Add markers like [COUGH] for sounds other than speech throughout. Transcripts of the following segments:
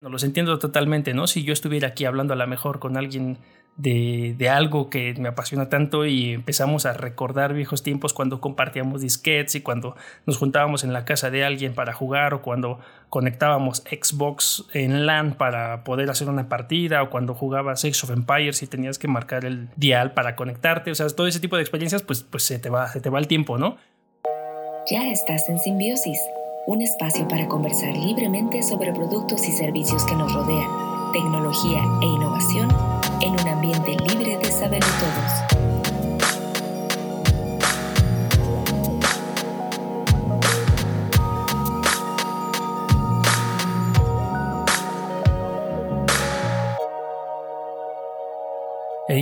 No los entiendo totalmente, ¿no? Si yo estuviera aquí hablando a lo mejor con alguien de, de, algo que me apasiona tanto y empezamos a recordar viejos tiempos cuando compartíamos disquetes y cuando nos juntábamos en la casa de alguien para jugar o cuando conectábamos Xbox en LAN para poder hacer una partida o cuando jugabas Age of Empires y tenías que marcar el dial para conectarte, o sea, todo ese tipo de experiencias pues, pues se, te va, se te va el tiempo, ¿no? Ya estás en simbiosis un espacio para conversar libremente sobre productos y servicios que nos rodean, tecnología e innovación en un ambiente libre de saber todos.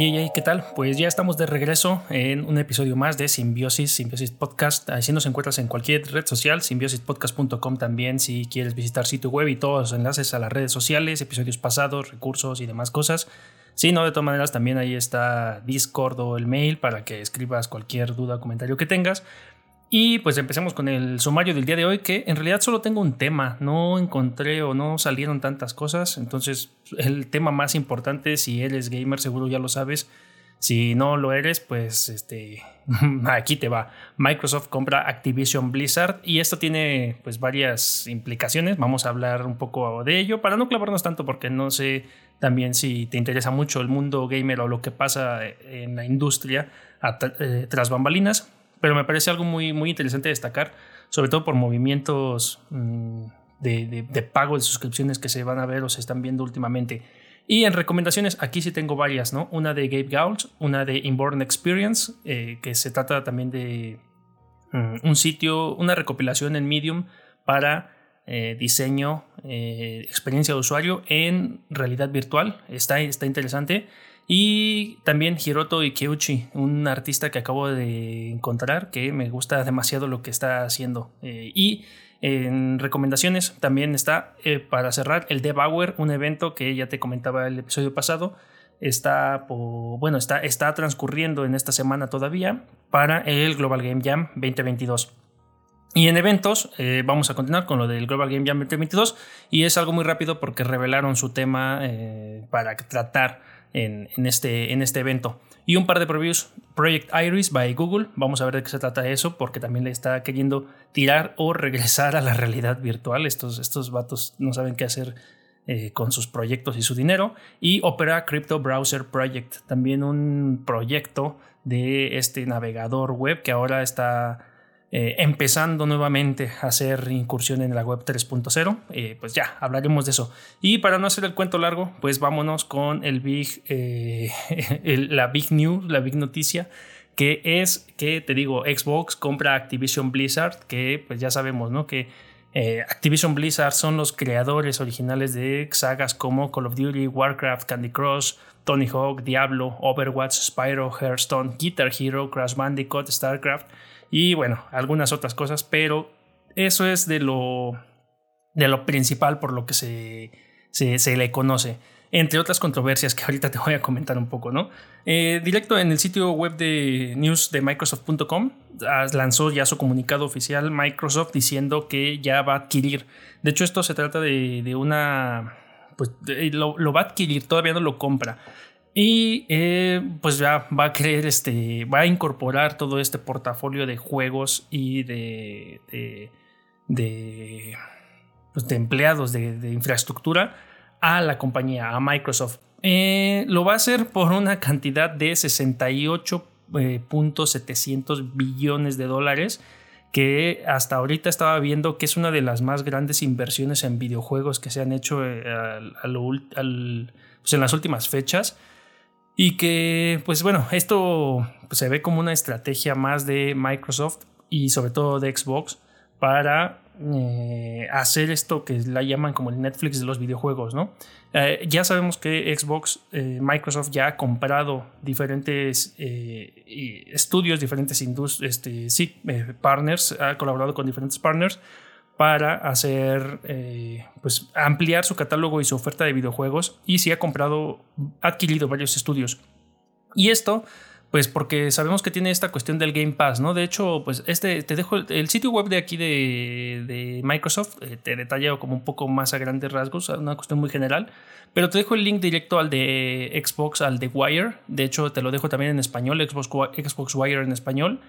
Hey, ¿qué tal? Pues ya estamos de regreso en un episodio más de Simbiosis, Simbiosis Podcast. Así nos encuentras en cualquier red social, simbiosispodcast.com también si quieres visitar sitio web y todos los enlaces a las redes sociales, episodios pasados, recursos y demás cosas. Si no, de todas maneras también ahí está Discord o el mail para que escribas cualquier duda o comentario que tengas. Y pues empecemos con el sumario del día de hoy, que en realidad solo tengo un tema, no encontré o no salieron tantas cosas, entonces el tema más importante, si eres gamer seguro ya lo sabes, si no lo eres, pues este, [LAUGHS] aquí te va. Microsoft compra Activision Blizzard y esto tiene pues varias implicaciones, vamos a hablar un poco de ello para no clavarnos tanto porque no sé también si te interesa mucho el mundo gamer o lo que pasa en la industria eh, tras bambalinas pero me parece algo muy, muy interesante destacar, sobre todo por movimientos mm, de, pago de suscripciones que se van a ver o se están viendo últimamente. Y en recomendaciones, aquí sí tengo varias, ¿no? Una de Gabe Gault, una de Inborn Experience, eh, que se trata también de mm, un sitio, una recopilación en Medium para eh, diseño, eh, experiencia de usuario en realidad virtual. Está, está interesante. Y también Hiroto Ikeuchi, un artista que acabo de encontrar que me gusta demasiado lo que está haciendo. Eh, y en recomendaciones también está, eh, para cerrar, el Devour, un evento que ya te comentaba el episodio pasado. Está, bueno, está, está transcurriendo en esta semana todavía para el Global Game Jam 2022. Y en eventos, eh, vamos a continuar con lo del Global Game Jam 2022 y es algo muy rápido porque revelaron su tema para tratar en, este, en este evento. Y un par de previews, Project Iris by Google, vamos a ver de qué se trata eso, porque también le está queriendo tirar o [LAUGHS] regresar a la realidad virtual. Estos, estos vatos no saben qué hacer eh, con sus proyectos y su dinero. Y Opera Crypto Browser Project, también un proyecto de este navegador web que ahora está eh, empezando nuevamente a hacer incursión en la web 3.0, eh, pues ya hablaremos de eso. Y para no hacer el cuento largo, pues vámonos con el big, eh, [LAUGHS] la big news, la big noticia, que es que te digo, Xbox compra Activision Blizzard, que pues ya sabemos, ¿no? Que Activision Blizzard son los creadores originales de sagas como Call of Duty, Warcraft, Candy Crush, Tony Hawk, Diablo, Overwatch, Spyro, Hearthstone, Guitar Hero, Crash Bandicoot, StarCraft y bueno, algunas otras cosas, pero eso es de lo, de lo principal por lo que se, se, le conoce. Entre otras controversias que [LAUGHS] ahorita te voy a comentar un poco, ¿no? Eh, directo en el sitio web de news de Microsoft.com lanzó ya su comunicado oficial Microsoft diciendo que ya va a adquirir. De hecho, esto se trata de, una. Pues lo, lo va a adquirir, todavía no lo compra y eh, pues ya va a creer este, va a incorporar todo este portafolio de juegos y de, de, pues, empleados de, infraestructura a la compañía, a Microsoft. Eh, lo va a hacer por una cantidad de 68.700 eh, billones de dólares que hasta ahorita estaba viendo que es una de las más grandes inversiones en videojuegos que se han hecho pues, en las últimas fechas. Y que, pues bueno, esto pues, se ve como una estrategia más de Microsoft y sobre todo de Xbox para eh, hacer esto que la llaman como el Netflix de los videojuegos, ¿no? Eh, ya sabemos que Xbox, eh, Microsoft ya ha comprado diferentes estudios, diferentes este, sí, partners, ha colaborado con diferentes partners para hacer, eh, pues ampliar su catálogo y su oferta de videojuegos y sí ha comprado, adquirido varios estudios. Y esto, pues porque sabemos que tiene esta cuestión del Game Pass, ¿no? De hecho, pues este, te dejo el, sitio web de aquí de, Microsoft, eh, te detalla como un poco más a grandes rasgos, una cuestión muy general, pero te dejo el link directo al de Xbox, al de Wire, de hecho te lo dejo también en español, Xbox Wire en español.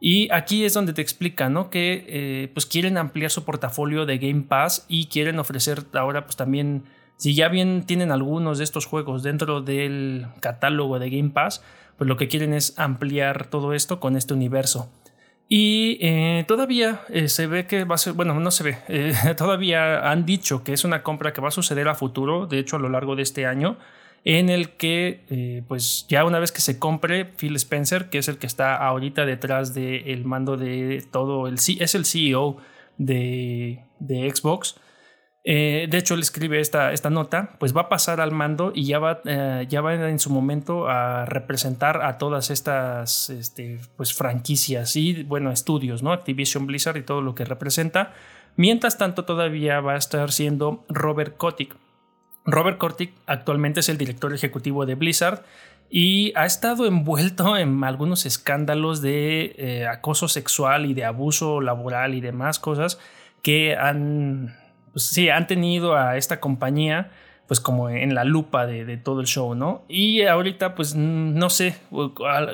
Y aquí es donde te explica, ¿no? Que eh, pues quieren ampliar su portafolio de Game Pass y quieren ofrecer ahora pues también, si ya bien tienen algunos de estos juegos dentro del catálogo de Game Pass, pues lo que quieren es ampliar todo esto con este universo. Y eh, todavía eh, se ve que va a ser, bueno, no se ve, [LAUGHS] todavía han dicho que es una compra que va a suceder a futuro, de hecho a lo largo de este año, en el que pues ya una vez que se compre Phil Spencer, que es el que está ahorita detrás del mando de todo, el, es el CEO de, de Xbox, eh, de hecho, él escribe esta, esta nota, pues va a pasar al mando y ya va, eh, ya va en su momento a representar a todas estas este, pues, franquicias y, bueno, estudios, ¿no? Activision Blizzard y todo lo que representa. Mientras tanto, todavía va a estar siendo Robert Kotick. Robert Kotick actualmente es el director ejecutivo de Blizzard y ha estado envuelto en algunos escándalos de eh, acoso sexual y de abuso laboral y demás cosas que han pues sí, han tenido a esta compañía pues como en la lupa de, todo el show, ¿no? Y ahorita pues no sé,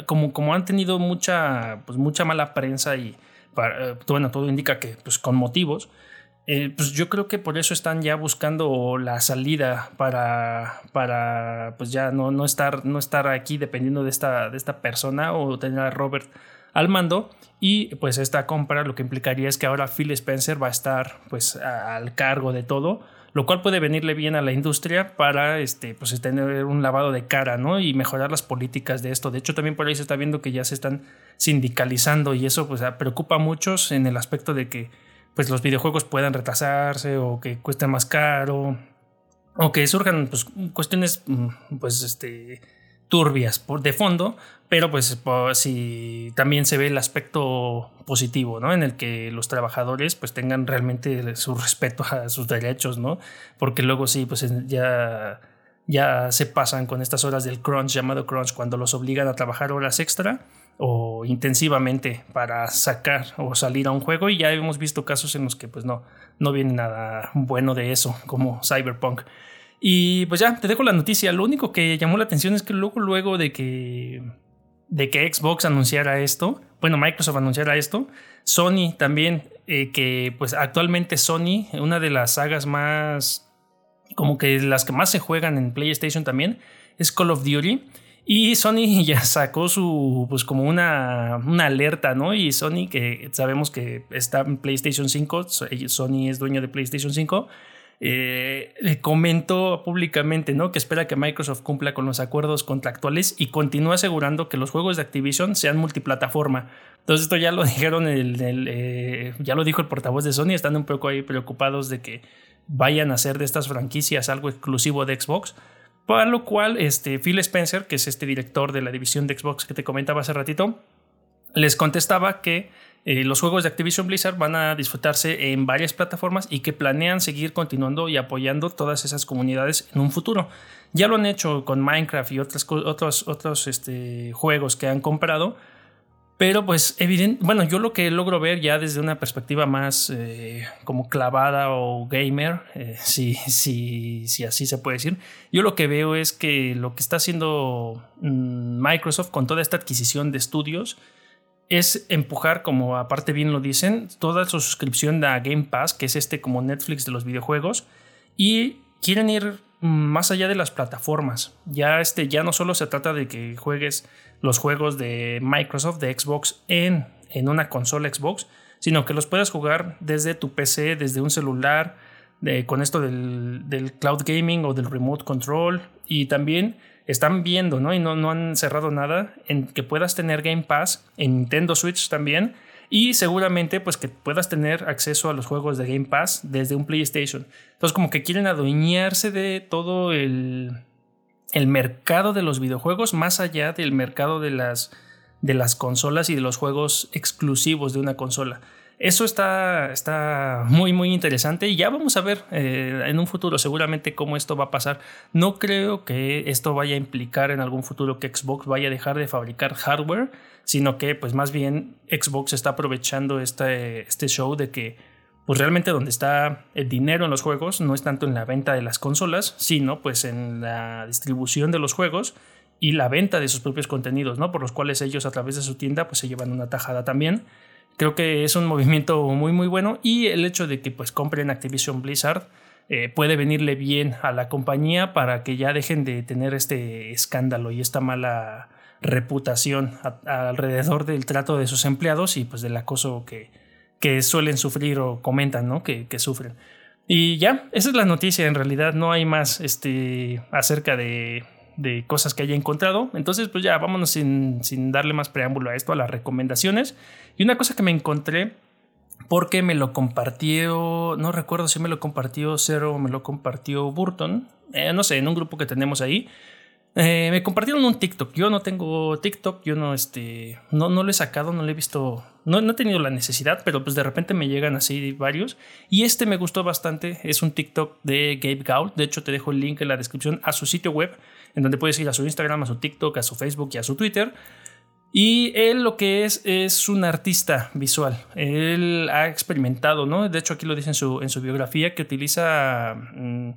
como, como han tenido mucha, pues mucha mala prensa y eh, bueno, todo indica que pues con motivos, eh, pues yo creo que por eso están ya buscando la salida para, para pues ya no, no, estar, no estar aquí dependiendo de esta, de esta persona o tener a Robert al mando. Y pues esta compra lo que implicaría es que ahora Phil Spencer va a estar pues al cargo de todo lo cual puede venirle bien a la industria para este pues tener un lavado de cara no y mejorar las políticas de esto. De hecho también por ahí se está viendo que ya se están sindicalizando y eso pues preocupa a muchos en el aspecto de que pues los videojuegos puedan retrasarse o que cuesten más caro o que surjan pues cuestiones mm, pues este turbias por de fondo, pero pues si también se ve el aspecto positivo, ¿no? En el que los trabajadores pues tengan realmente su respeto a sus derechos, ¿no? Porque luego sí, pues ya, ya se pasan con estas horas del crunch, llamado crunch, cuando los obligan a trabajar horas extra o intensivamente para sacar o salir a un juego y ya hemos visto casos en los que pues no, no viene nada bueno de eso, como Cyberpunk. Y pues ya, te dejo la noticia. Lo único que llamó la atención es que luego, luego de que, de que Xbox anunciara esto, bueno, Microsoft anunciara esto, Sony también, eh, que pues actualmente Sony, una de las sagas más, como que las que más se juegan en PlayStation también, es Call of Duty. Y Sony [LAUGHS] ya sacó su, pues como una, una, alerta, ¿no? Y Sony, que sabemos que está en PlayStation 5, Sony es dueño de PlayStation 5, eh, comentó públicamente ¿no? que espera que Microsoft cumpla con los acuerdos contractuales y continúa asegurando que los juegos de Activision sean multiplataforma. Entonces esto ya lo [LAUGHS] dijeron, eh, ya lo dijo el portavoz de Sony, están un poco ahí preocupados de que vayan a hacer de estas franquicias algo exclusivo de Xbox. Para lo cual, este, Phil Spencer, que es este director de la división de Xbox que te comentaba hace ratito, les contestaba que eh, los juegos de Activision Blizzard van a disfrutarse en varias plataformas y que planean seguir continuando y apoyando todas esas comunidades en un futuro. Ya lo han hecho con Minecraft y otros, otros, este, juegos que han comprado. Pero pues evidente, bueno, yo lo que logro ver ya desde una perspectiva más eh, como clavada o gamer, eh, si, si, si, así se puede decir, yo lo que veo es que lo que está haciendo mm, Microsoft con toda esta adquisición de estudios, es empujar, como aparte bien lo dicen, toda su suscripción a Game Pass, que es este como Netflix de los videojuegos, y quieren ir más allá de las plataformas. Ya, este, ya no solo se trata de que juegues los juegos de Microsoft, de Xbox, en, en una consola Xbox, sino que los puedas jugar desde tu PC, desde un celular, de, con esto del, del cloud gaming o del remote control, y también están viendo, ¿no? Y no, no han cerrado nada en que puedas tener Game Pass en Nintendo Switch también. Y seguramente pues que puedas tener acceso a los juegos de Game Pass desde un PlayStation. Entonces como que quieren adueñarse de todo el, el mercado de los videojuegos más allá del mercado de las, de las consolas y de los juegos exclusivos de una consola. eso está, está muy, muy interesante y ya vamos a ver eh, en un futuro seguramente cómo esto va a pasar. No creo que esto vaya a implicar en algún futuro que Xbox vaya a dejar de fabricar hardware, sino que pues más bien Xbox está aprovechando este, este show de que pues realmente donde está el dinero en los juegos no es tanto en la venta de las consolas, sino pues en la distribución de los juegos y la venta de sus propios contenidos, ¿no? Por los cuales ellos a través de su tienda pues se llevan una tajada también. Creo que es un movimiento muy muy bueno y el hecho de que pues compren Activision Blizzard eh, puede venirle bien a la compañía para que ya dejen de tener este escándalo y esta mala reputación alrededor del trato de sus empleados y pues del acoso que, que suelen sufrir o comentan, ¿no? Que, que, sufren. Y ya, esa es la noticia en realidad, no hay más este, acerca de, de cosas que haya encontrado. Entonces, pues ya vámonos sin, sin, darle más preámbulo a esto, a las recomendaciones. Y una cosa que me encontré, porque me lo compartió, no recuerdo si me lo compartió Cero o me lo compartió Burton, eh, no sé, en un grupo que tenemos ahí. Eh, me compartieron un TikTok. Yo no tengo TikTok, yo no, este, no, no lo he sacado, no lo he visto, no, no, he tenido la necesidad, pero pues de repente me llegan así varios. Y este me gustó bastante, es un TikTok de Gabe Gaul. De hecho, te dejo el link en la descripción a su sitio web en donde puedes ir a su Instagram, a su TikTok, a su Facebook y a su Twitter. Y él lo que es es un artista visual. Él ha experimentado, ¿no? De hecho aquí lo dice en su, en su biografía, que utiliza mm,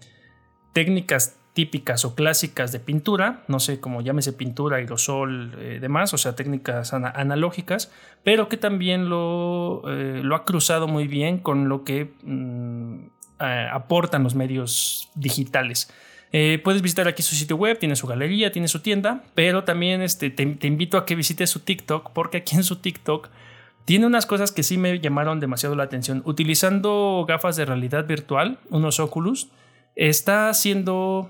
técnicas típicas o clásicas de pintura, no sé cómo llámese pintura, aerosol, eh, demás, o sea, técnicas analógicas, pero que también lo, eh, lo, ha cruzado muy bien con lo que mm, aportan los medios digitales. Eh, puedes visitar aquí su sitio web, tiene su galería, tiene su tienda, pero también este, te, invito a que visites su TikTok, porque aquí en su TikTok tiene unas cosas que sí me llamaron demasiado la atención. Utilizando gafas de realidad virtual, unos Oculus, está haciendo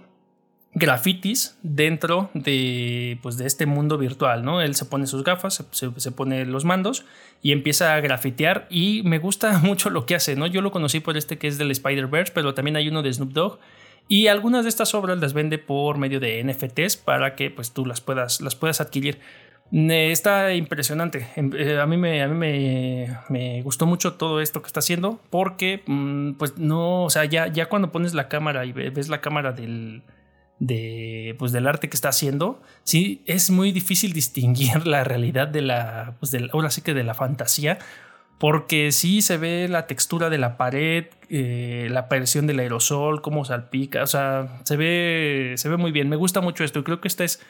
grafitis dentro de, pues, de este mundo virtual, ¿no? Él se pone sus gafas, se, se, pone los mandos y empieza a grafitear y me gusta [LAUGHS] mucho lo que hace, ¿no? Yo lo conocí por este que es del Spider-Verse, pero también hay uno de Snoop Dogg y algunas de estas obras las vende por medio de NFTs para que pues tú las puedas, las puedas adquirir. Está impresionante. Em, eh, a mí, me, a mí me, me, gustó mucho todo esto que está haciendo porque mm, pues no, o sea, ya, ya cuando pones la cámara y ves la cámara del, de, pues, del arte que está haciendo, sí, es muy difícil distinguir [LAUGHS] la realidad de la, pues de, ahora sí que de la fantasía porque sí se ve la textura de la pared, eh, la aparición del aerosol, cómo salpica, o sea, se ve, se ve muy bien. Me gusta mucho esto y creo que esta es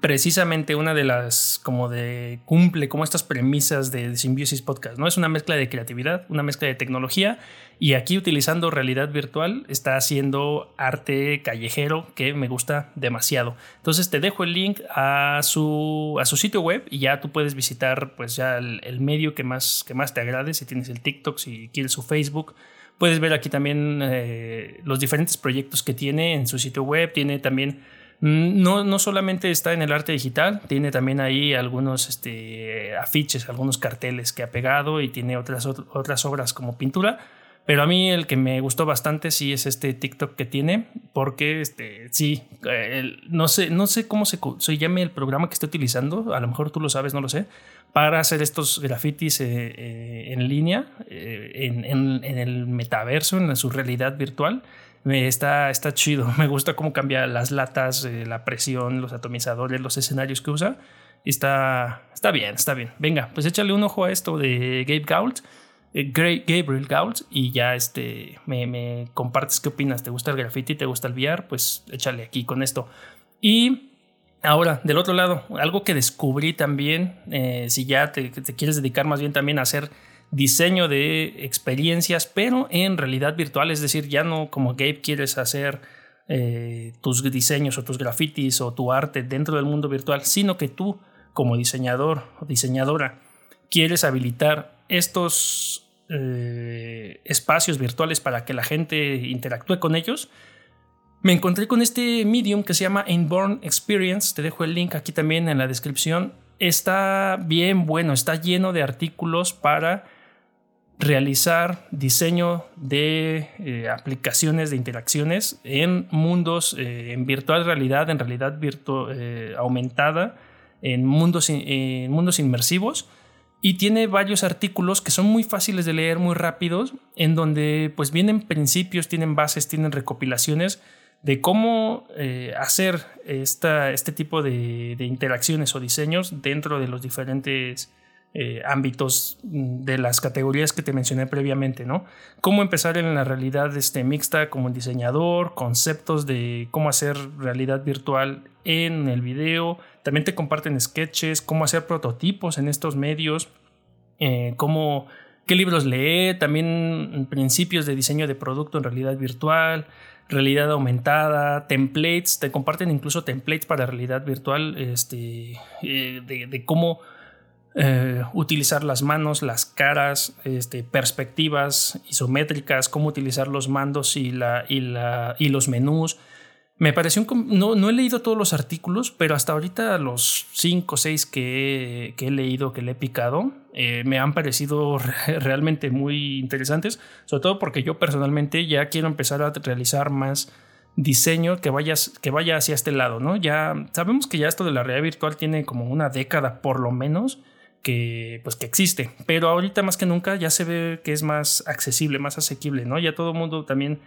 precisamente una de las como de cumple como estas premisas de, Symbiosis Podcast, ¿no? Es una mezcla de creatividad, una mezcla de tecnología y aquí utilizando realidad virtual está haciendo arte callejero que me gusta demasiado. Entonces te dejo el link a su, a su sitio web y ya tú puedes visitar pues ya el, medio que más, que más te agrade, si tienes el TikTok, si quieres su Facebook. Puedes ver aquí también eh, los diferentes proyectos que tiene en su sitio web, tiene también no, no solamente está en el arte digital, tiene también ahí algunos este, afiches, algunos carteles que ha pegado y tiene otras, otras obras como pintura. Pero a mí el que me gustó bastante sí es este TikTok que tiene, porque este, sí, no, sé, no sé cómo se, se, llame el programa que está utilizando, a lo mejor tú lo sabes, no lo sé, para hacer estos grafitis eh, eh, en línea, eh, en, en, el metaverso, en su realidad virtual está, está chido. [LAUGHS] Me gusta cómo cambia las latas, eh, la presión, los atomizadores, los escenarios que usa. Está, está bien, está bien. Venga, pues échale un ojo a esto de Gabe Gault. Eh, Gabriel Gault y ya este me, compartes qué opinas. ¿Te gusta el graffiti? ¿Te gusta el VR? Pues échale aquí con esto. Y ahora, del otro lado, algo que descubrí también, eh, si ya te, te, quieres dedicar más bien también a hacer diseño de experiencias, pero en realidad virtual, es decir, ya no como Gabe quieres hacer eh, tus diseños o tus grafitis o tu arte dentro del mundo virtual, sino que tú como diseñador o diseñadora quieres habilitar estos eh, espacios virtuales para que la gente interactúe con ellos. Me encontré con este medium que se llama Inborn Experience, te dejo el link aquí también en la descripción. Está bien bueno, está lleno de artículos para realizar diseño de eh, aplicaciones de interacciones en mundos eh, en virtual realidad, en realidad virtu eh, aumentada, en mundos, en mundos inmersivos. y tiene varios artículos que son muy fáciles de leer, muy rápidos, en donde pues vienen principios, tienen bases, tienen recopilaciones de cómo hacer esta, este tipo de, interacciones o diseños dentro de los diferentes eh, ámbitos de las categorías que te mencioné previamente, ¿no? Cómo empezar en la realidad este, mixta como diseñador, conceptos de cómo hacer realidad virtual en el video, también te comparten sketches, cómo hacer prototipos en estos medios, eh, cómo, qué libros leer, también principios de diseño de producto en realidad virtual, realidad aumentada, templates, te comparten incluso templates para realidad virtual, este, eh, de, cómo eh, utilizar las manos, las caras, este, perspectivas isométricas, cómo utilizar los mandos y, la, y, la, y los menús. Me pareció un, no, no he leído todos los artículos, pero hasta ahorita los 5 o 6 que, he leído, que le he picado, eh, me han parecido realmente muy interesantes, sobre todo porque yo personalmente ya quiero empezar a realizar más diseño que, vayas, que vaya hacia este lado, ¿no? Ya sabemos que ya esto de la realidad virtual tiene como una década por lo menos que pues que existe, pero ahorita más que nunca ya se ve que es más accesible, más asequible, ¿no? Ya todo el mundo también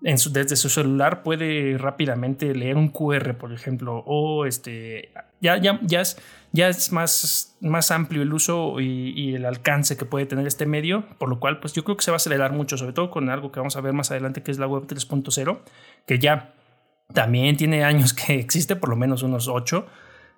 desde su celular puede rápidamente leer un QR, por ejemplo, o este, ya, ya, ya es, ya es más, más amplio el uso y, el alcance que puede tener este medio, por lo cual pues yo creo que se va a acelerar mucho, sobre todo con algo que vamos a ver más adelante que es la web 3.0, que ya también tiene años que existe, por lo menos unos 8,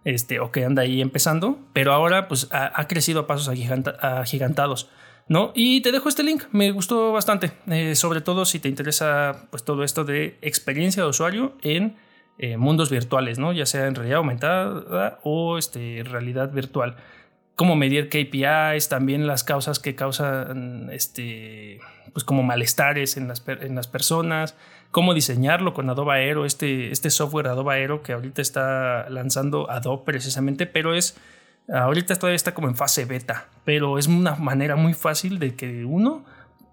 este, o que anda ahí empezando, pero ahora pues ha, crecido a pasos agigantados. ¿no? Y te dejo este link, me gustó bastante, eh, sobre todo si te interesa pues todo esto de experiencia de usuario en eh, mundos virtuales, ¿no? Ya sea en realidad aumentada o este, realidad virtual. Cómo medir KPIs, también las causas que causan este, pues como malestares en las, en las personas, cómo diseñarlo con Adobe Aero, este, este software Adobe Aero que ahorita está lanzando Adobe precisamente, pero es Ahorita todavía está como en fase beta, pero es una manera muy fácil de que uno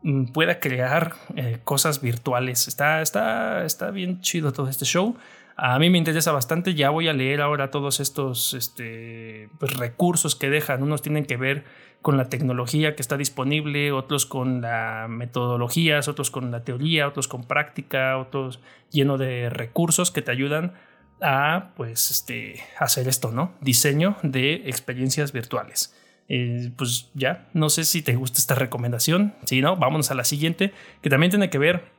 mm, pueda crear eh, cosas virtuales. Está, está, está bien chido todo este show. A mí me interesa bastante. Ya voy a leer ahora todos estos este, pues, recursos que dejan. Unos tienen que ver con la tecnología que está disponible, otros con las metodologías, otros con la teoría, otros con práctica, otros lleno de recursos que te ayudan a pues este hacer esto, ¿no? Diseño de experiencias virtuales. Eh, pues ya, no sé si te gusta esta recomendación. Si no, vámonos a la siguiente, que también tiene que ver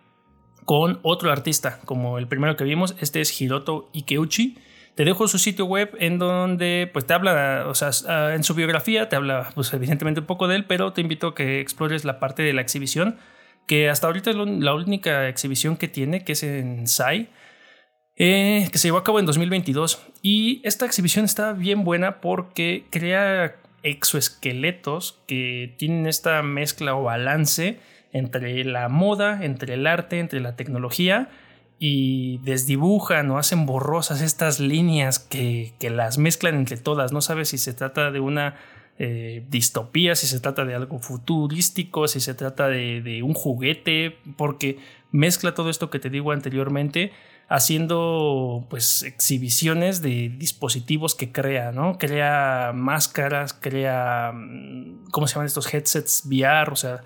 con otro artista, como el primero que vimos. Este es Hiroto Ikeuchi. Te dejo su sitio web en donde pues te habla, o sea, ah, en su biografía te habla pues evidentemente un poco de él, pero te invito a que explores la parte de la exhibición, que hasta ahorita es la única exhibición que tiene, que es en SAI eh, que se llevó a cabo en 2022. Y esta exhibición está bien buena porque crea exoesqueletos que tienen esta mezcla o balance entre la moda, entre el arte, entre la tecnología y desdibujan o hacen borrosas estas líneas que, las mezclan entre todas. No sabes si se trata de una eh, distopía, si se trata de algo futurístico, si se trata de, de un juguete, porque mezcla todo esto que te digo anteriormente haciendo pues exhibiciones de dispositivos que crea, ¿no? Crea máscaras, crea, mm, ¿cómo se llaman estos headsets VR? O sea,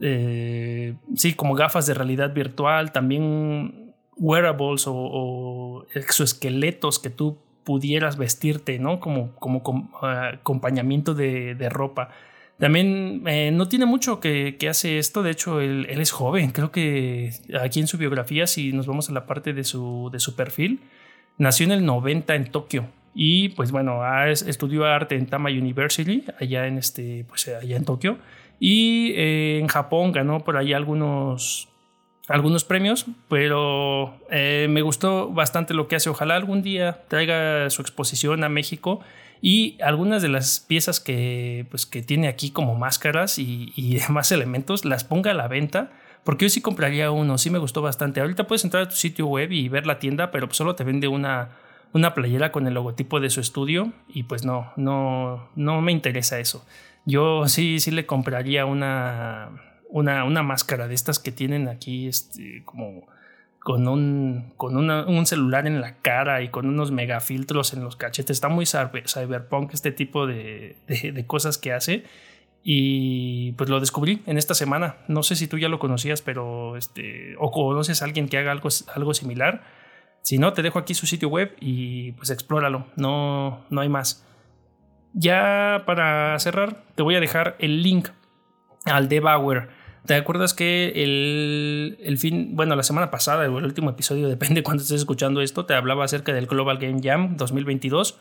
eh, sí, como gafas de realidad virtual, también wearables o, exoesqueletos que tú pudieras vestirte, ¿no? Como, como ah, acompañamiento de, ropa. También eh, no tiene mucho que, hace esto, de hecho él, es joven, creo que aquí en su biografía, si nos vamos a la parte de su, de su perfil, nació en el 90 en Tokio y pues bueno, estudió arte en Tama University, allá en, este, pues, allá en Tokio, y eh, en Japón ganó por ahí algunos, algunos premios, pero eh, me gustó bastante lo que hace, ojalá algún día traiga su exposición a México y algunas de las piezas que, pues, que tiene aquí como máscaras y, [LAUGHS] demás elementos las ponga a la venta. Porque yo sí compraría uno, sí me gustó bastante. Ahorita puedes entrar a tu sitio web y ver la tienda, pero solo te vende una, una playera con el logotipo de su estudio y pues no, no, no me interesa eso. Yo sí, sí le compraría una, una, una máscara de estas que tienen aquí, este, como con un, con un celular en la cara y con unos megafiltros en los cachetes. Está muy cyberpunk este tipo de, de, cosas que hace. Y pues lo descubrí en esta semana. No sé si tú ya lo conocías, pero este, o conoces a alguien que haga algo, algo similar. Si no, te dejo aquí su sitio web y pues explóralo. No, no hay más. Ya para cerrar, te voy a dejar el link al Debauer ¿Te acuerdas que el, fin, bueno, la semana pasada el último episodio, [LAUGHS] depende cuando estés escuchando esto, te hablaba acerca del Global Game Jam 2022?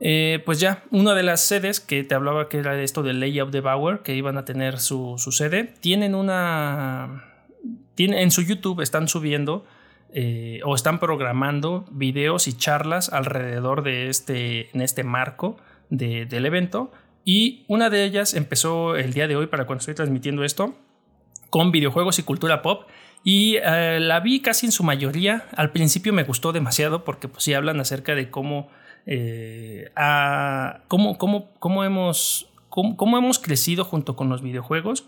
Eh, pues ya, una de las sedes que te hablaba que era esto del Layout de que iban a tener su, sede, tienen una. Tiene, en su YouTube están subiendo eh, o están programando videos y charlas alrededor de este, en este marco del evento. Y una de ellas empezó el día de hoy, para cuando estoy transmitiendo esto, con videojuegos y cultura pop. Y eh, la vi casi en su mayoría. Al principio me gustó demasiado porque pues sí hablan acerca de cómo, eh, cómo, cómo, hemos, cómo, hemos crecido junto con los videojuegos.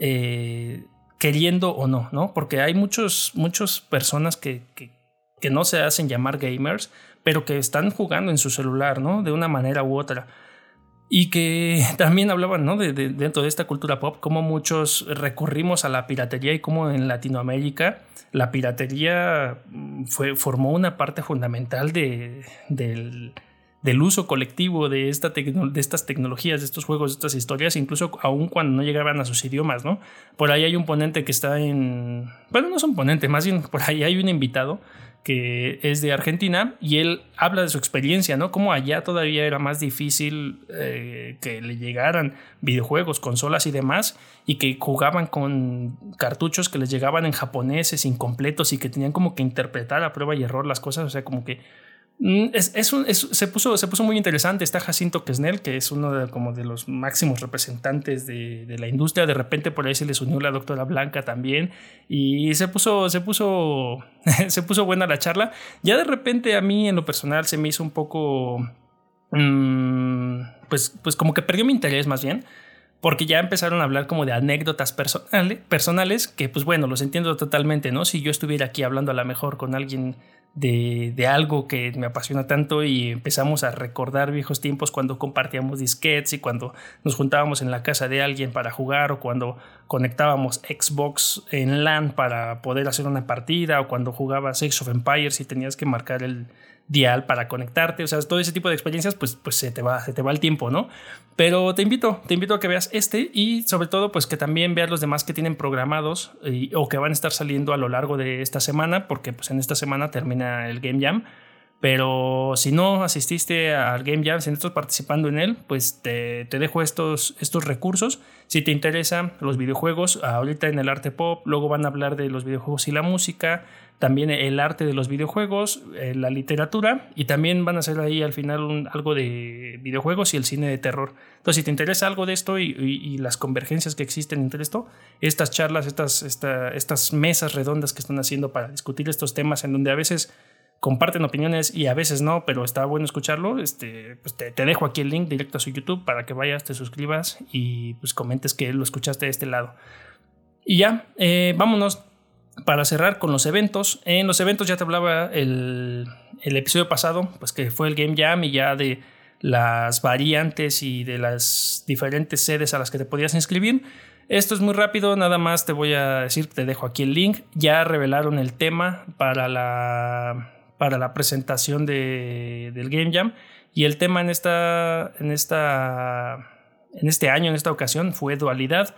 Eh, queriendo o no, ¿no? Porque hay muchos, muchas personas que, que, no se hacen llamar gamers, pero que están jugando en su celular, ¿no? De una manera u otra. Y que también hablaban, ¿no? De, dentro de esta cultura pop, cómo muchos recurrimos a la piratería y cómo en Latinoamérica la piratería mm, fue, formó una parte fundamental de, del, del, uso colectivo de, esta de estas tecnologías, de estos juegos, de estas historias, incluso aún cuando no llegaban a sus idiomas, ¿no? Por ahí hay un ponente que está en... Bueno, no es un ponente, más bien por ahí hay un invitado que es de Argentina, y él habla de su experiencia, ¿no? Como allá todavía era más difícil eh, que le llegaran videojuegos, consolas y demás, y que jugaban con cartuchos que les llegaban en japoneses incompletos y que tenían como que interpretar a prueba y error las cosas, o sea, como que Mm, es, se, puso, se puso muy interesante. Está Jacinto Kesnel, que es uno de, como de los máximos representantes de, la industria. De repente por ahí se les unió la doctora Blanca también. Y se puso, se puso, [LAUGHS] se puso buena la charla. Ya de repente a mí en lo personal se me hizo un poco... Mm, pues, pues como que perdió mi interés más bien porque ya empezaron a hablar como de anécdotas personales, personales, que pues bueno, los entiendo totalmente, ¿no? Si yo estuviera aquí hablando a lo mejor con alguien de, algo que me apasiona tanto y empezamos a recordar viejos tiempos cuando compartíamos disquetes y cuando nos juntábamos en la casa de alguien para jugar o cuando conectábamos Xbox en LAN para poder hacer una partida o cuando jugabas Age of Empires y tenías que marcar el, dial para conectarte, o sea, todo ese tipo de experiencias, pues, pues se, te va, se te va el tiempo, ¿no? Pero te invito, te invito a que veas este y sobre todo, pues que también veas los demás que tienen programados o que van a estar saliendo a lo largo de esta semana, porque pues en esta semana termina el Game Jam. Pero si no asististe al Game Jam, si no estás participando en él, pues te, te, dejo estos, estos recursos. Si te interesan los videojuegos, ahorita en el arte pop, luego van a hablar de los videojuegos y la música también el arte de los videojuegos, eh, la literatura y también van a hacer ahí al final algo de videojuegos y el cine de terror. Entonces, si te interesa algo de esto y, las convergencias que existen entre esto, estas charlas, estas, estas mesas redondas que están haciendo para discutir estos temas en donde a veces comparten opiniones y a veces no, pero está bueno escucharlo, este, pues te, dejo aquí el link directo a su YouTube para que vayas, te suscribas y pues comentes que lo escuchaste de este lado. Y ya, eh, vámonos para cerrar con los eventos, en los eventos ya te hablaba el, episodio pasado, pues que fue el Game Jam y ya de las variantes y de las diferentes sedes a las que te podías inscribir. Esto es muy rápido, nada más te voy a decir, te dejo aquí el link. Ya revelaron el tema para la, para la presentación de, del Game Jam y el tema en, esta, en, esta, en este año, en esta ocasión, fue dualidad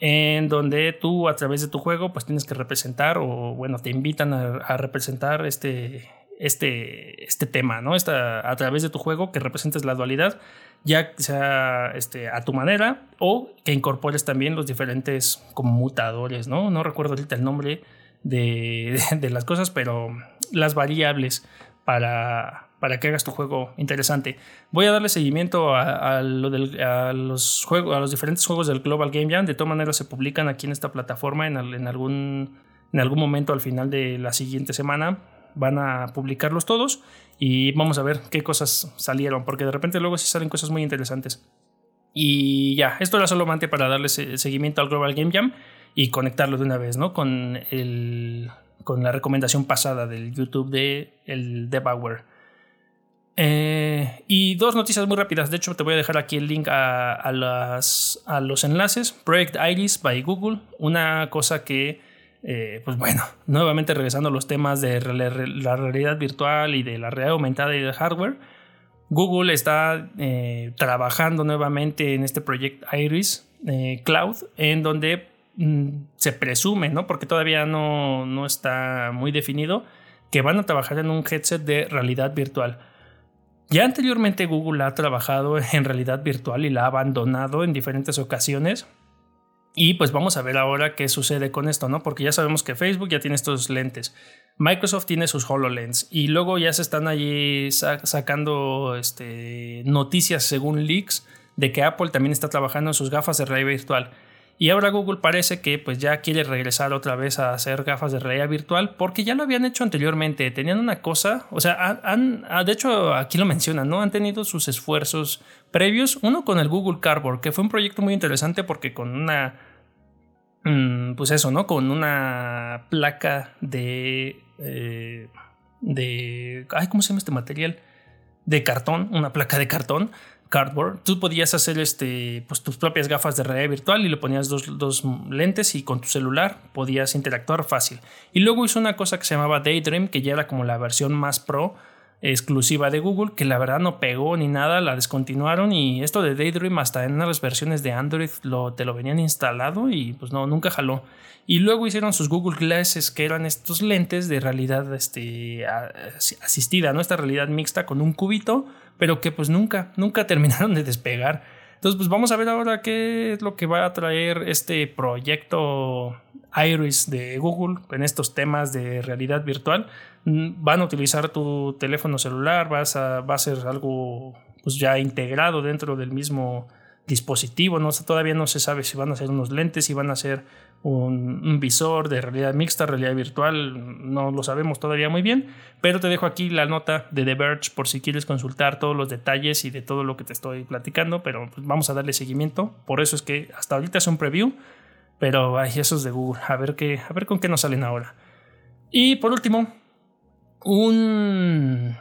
en donde tú a través de tu juego pues tienes que representar o bueno, te invitan a, representar este, este, este tema, ¿no? Esta, a través de tu juego que representes la dualidad, ya sea este, a tu manera o que incorpores también los diferentes conmutadores, ¿no? No recuerdo ahorita el nombre de, [LAUGHS] de las cosas, pero las variables para, para que hagas tu juego interesante. Voy a darle seguimiento a, los a los diferentes juegos del Global Game Jam. De todas maneras, se publican aquí en esta plataforma en, algún, en algún momento al final de la siguiente semana. Van a publicarlos todos y vamos a ver qué cosas salieron, porque de repente luego sí salen cosas muy interesantes. Y ya, esto era solamente para darle seguimiento al Global Game Jam y conectarlo de una vez, ¿no? Con la recomendación pasada del YouTube de el Debauer. Eh, y dos noticias muy rápidas. De hecho, te voy a dejar aquí el link a, los enlaces. Project Iris by Google. Una cosa que, eh, pues bueno, nuevamente regresando a los temas de la realidad virtual y de la realidad aumentada y de hardware. Google está eh, trabajando nuevamente en este proyecto Iris Cloud, en donde mm, se presume, ¿no? porque todavía no, no está muy definido, que van a trabajar en un headset de realidad virtual. Ya anteriormente Google ha trabajado en realidad virtual y la ha abandonado en diferentes ocasiones. Y pues vamos a ver ahora qué sucede con esto, ¿no? Porque ya sabemos que Facebook ya tiene estos lentes. Microsoft tiene sus HoloLens y luego ya se están allí sacando este, noticias según leaks de que Apple también está trabajando en sus gafas de realidad virtual. Y ahora Google parece que pues ya quiere regresar otra vez a hacer gafas de realidad virtual porque ya lo habían hecho anteriormente. Tenían una cosa, o sea, han, ah, de hecho aquí lo mencionan, ¿no? Han tenido sus esfuerzos previos. Uno con el Google Cardboard, que fue un proyecto muy interesante porque con una, mm, pues eso, ¿no? Con una placa de, eh, de, ay, ¿cómo se llama este material? De cartón, una placa de cartón Cardboard, tú podías hacer este, pues, tus propias gafas de realidad virtual y le ponías dos, dos, lentes y con tu celular podías interactuar fácil. Y luego hizo una cosa que se llamaba Daydream, que ya era como la versión más pro exclusiva de Google, que la verdad no pegó ni nada, la descontinuaron y esto de Daydream hasta en las versiones de Android lo, te lo venían instalado y pues no, nunca jaló. Y luego hicieron sus Google Glasses, que eran estos lentes de realidad este, asistida, ¿no? Esta realidad mixta con un cubito pero que pues nunca, nunca [LAUGHS] terminaron de despegar. Entonces, pues vamos a ver ahora qué es lo que va a traer este proyecto Iris de Google en estos temas de realidad virtual. Mm, van a utilizar tu teléfono celular, vas a, va a ser algo pues ya integrado dentro del mismo dispositivo. ¿no? todavía no se sabe si van a ser unos lentes, si van a ser un, visor de realidad mixta, realidad virtual, no lo sabemos todavía muy bien, pero te dejo aquí la nota de The Verge por si quieres consultar todos los detalles y de todo lo que te estoy platicando, pero pues, vamos a darle seguimiento, por eso es que hasta ahorita es un preview, pero ay, eso es de Google, a ver, qué, a ver con qué nos salen ahora. Y por último, un,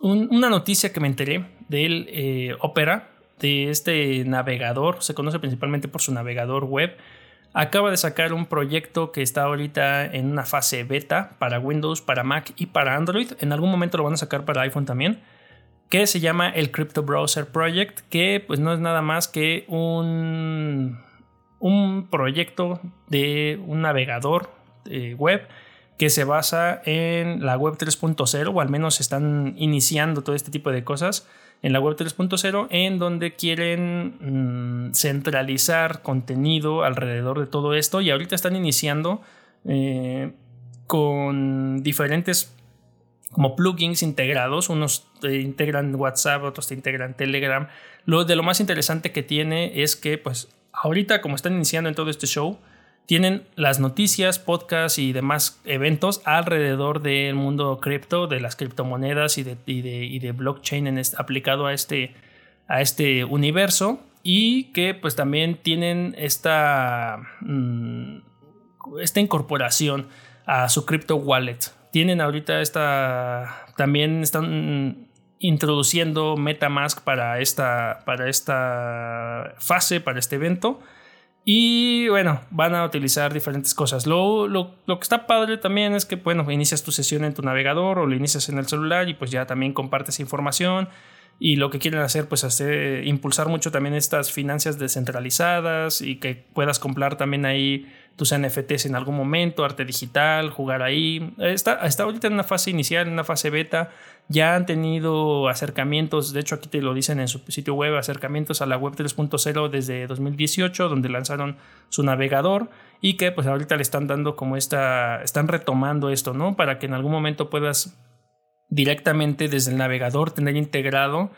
una noticia que me enteré del eh, Opera, de este navegador, se conoce principalmente por su navegador web, acaba de sacar un proyecto que está ahorita en una fase beta para Windows, para Mac y para Android. En algún momento lo van a sacar para iPhone también. Que se llama el Crypto Browser Project. Que pues no es nada más que un, un proyecto de un navegador eh, web que se basa en la web 3.0 o al menos están iniciando todo este tipo de cosas en la web 3.0 en donde quieren mm, centralizar contenido alrededor de todo esto y ahorita están iniciando eh, con diferentes como plugins integrados, unos te integran WhatsApp, otros te integran Telegram. Lo de lo más interesante que tiene es que pues ahorita como están iniciando en todo este show, tienen las noticias, podcasts y demás eventos alrededor del mundo cripto, de las criptomonedas y de, blockchain aplicado a este, a este universo y que pues también tienen esta, mm, esta incorporación a su crypto wallet. Tienen ahorita esta, también están introduciendo Metamask para esta, para esta fase, para este evento y bueno, van a utilizar diferentes cosas. Lo, lo, lo, que está padre también es que, bueno, inicias tu sesión en tu navegador o lo inicias en el celular y pues ya también compartes información. Y lo que quieren hacer, pues, hacer, impulsar mucho también estas finanzas descentralizadas y que puedas comprar también ahí tus NFTs en algún momento, arte digital, jugar ahí. Está, está ahorita en una fase inicial, en una fase beta ya han tenido acercamientos, de hecho aquí te lo dicen en su sitio web, acercamientos a la web 3.0 desde 2018, donde lanzaron su navegador y que pues ahorita le están dando como esta, están retomando esto, ¿no? Para que en algún momento puedas directamente desde el navegador tener integrado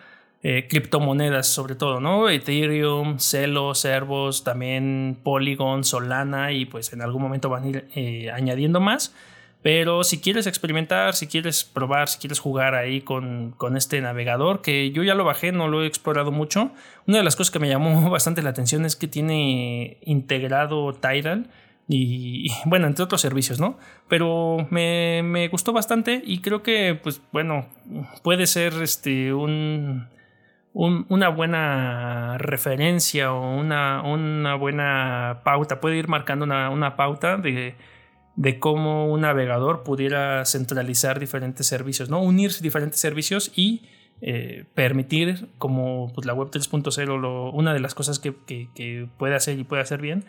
eh, criptomonedas sobre todo, ¿no? Ethereum, Celo, Servos, también Polygon, Solana y pues en algún momento van a ir eh, añadiendo más. Pero si quieres experimentar, si quieres probar, si quieres jugar ahí con, con, este navegador, que yo ya lo bajé, no lo he explorado mucho, una de las cosas que me llamó [LAUGHS] bastante la atención es que tiene integrado Tidal y, bueno, entre otros servicios, ¿no? Pero me, me, gustó bastante y creo que, pues bueno, puede ser este un, una buena referencia o una, una, buena pauta, puede ir marcando una, una pauta de, de, cómo un navegador pudiera centralizar diferentes servicios, ¿no? Unir diferentes servicios y eh, permitir, como pues, la web 3.0, una de las cosas que, que, puede hacer y puede hacer bien,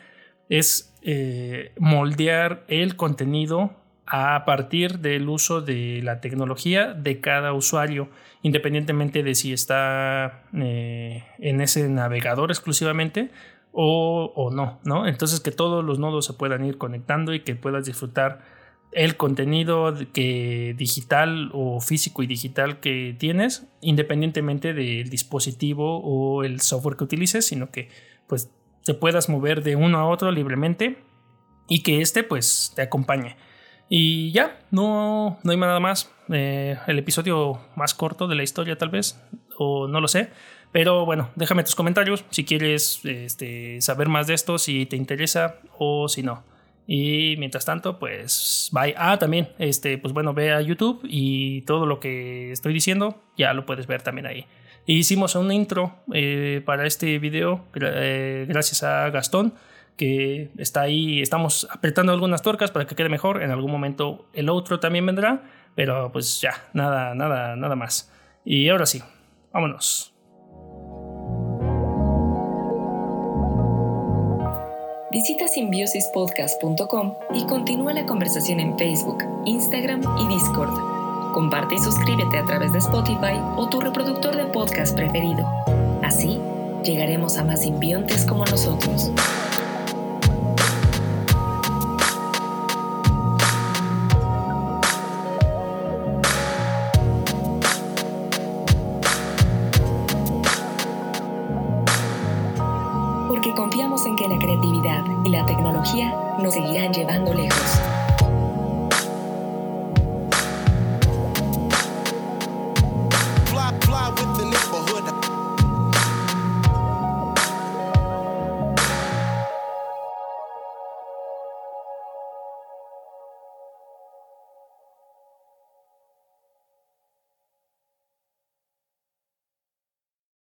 es eh, moldear el contenido a partir del uso de la tecnología de cada usuario, independientemente de si está eh, en ese navegador exclusivamente o, no, no. Entonces que todos los nodos se puedan ir conectando y que puedas disfrutar el contenido que digital o físico y digital que tienes, independientemente del dispositivo o el software que utilices, sino que pues te puedas mover de uno a otro libremente y que este pues te acompañe. Y ya, no, no hay nada más. Eh, el episodio más corto de la historia tal vez, o no lo sé. Pero bueno, déjame tus comentarios si quieres este, saber más de esto, si te interesa o si no. Y mientras tanto, pues bye. Ah, también, este, pues bueno, ve a YouTube y todo lo que estoy diciendo ya lo puedes ver también ahí. Hicimos un intro eh, para este video eh, gracias a Gastón, que está ahí, estamos apretando algunas tuercas para que quede mejor. En algún momento el otro también vendrá, pero pues ya, nada, nada, nada más. Y ahora sí, vámonos. Visita simbiosispodcast.com y continúa la conversación en Facebook, Instagram y Discord comparte y suscríbete a través de Spotify o tu reproductor de podcast preferido. Así, llegaremos a más simbiontes como nosotros.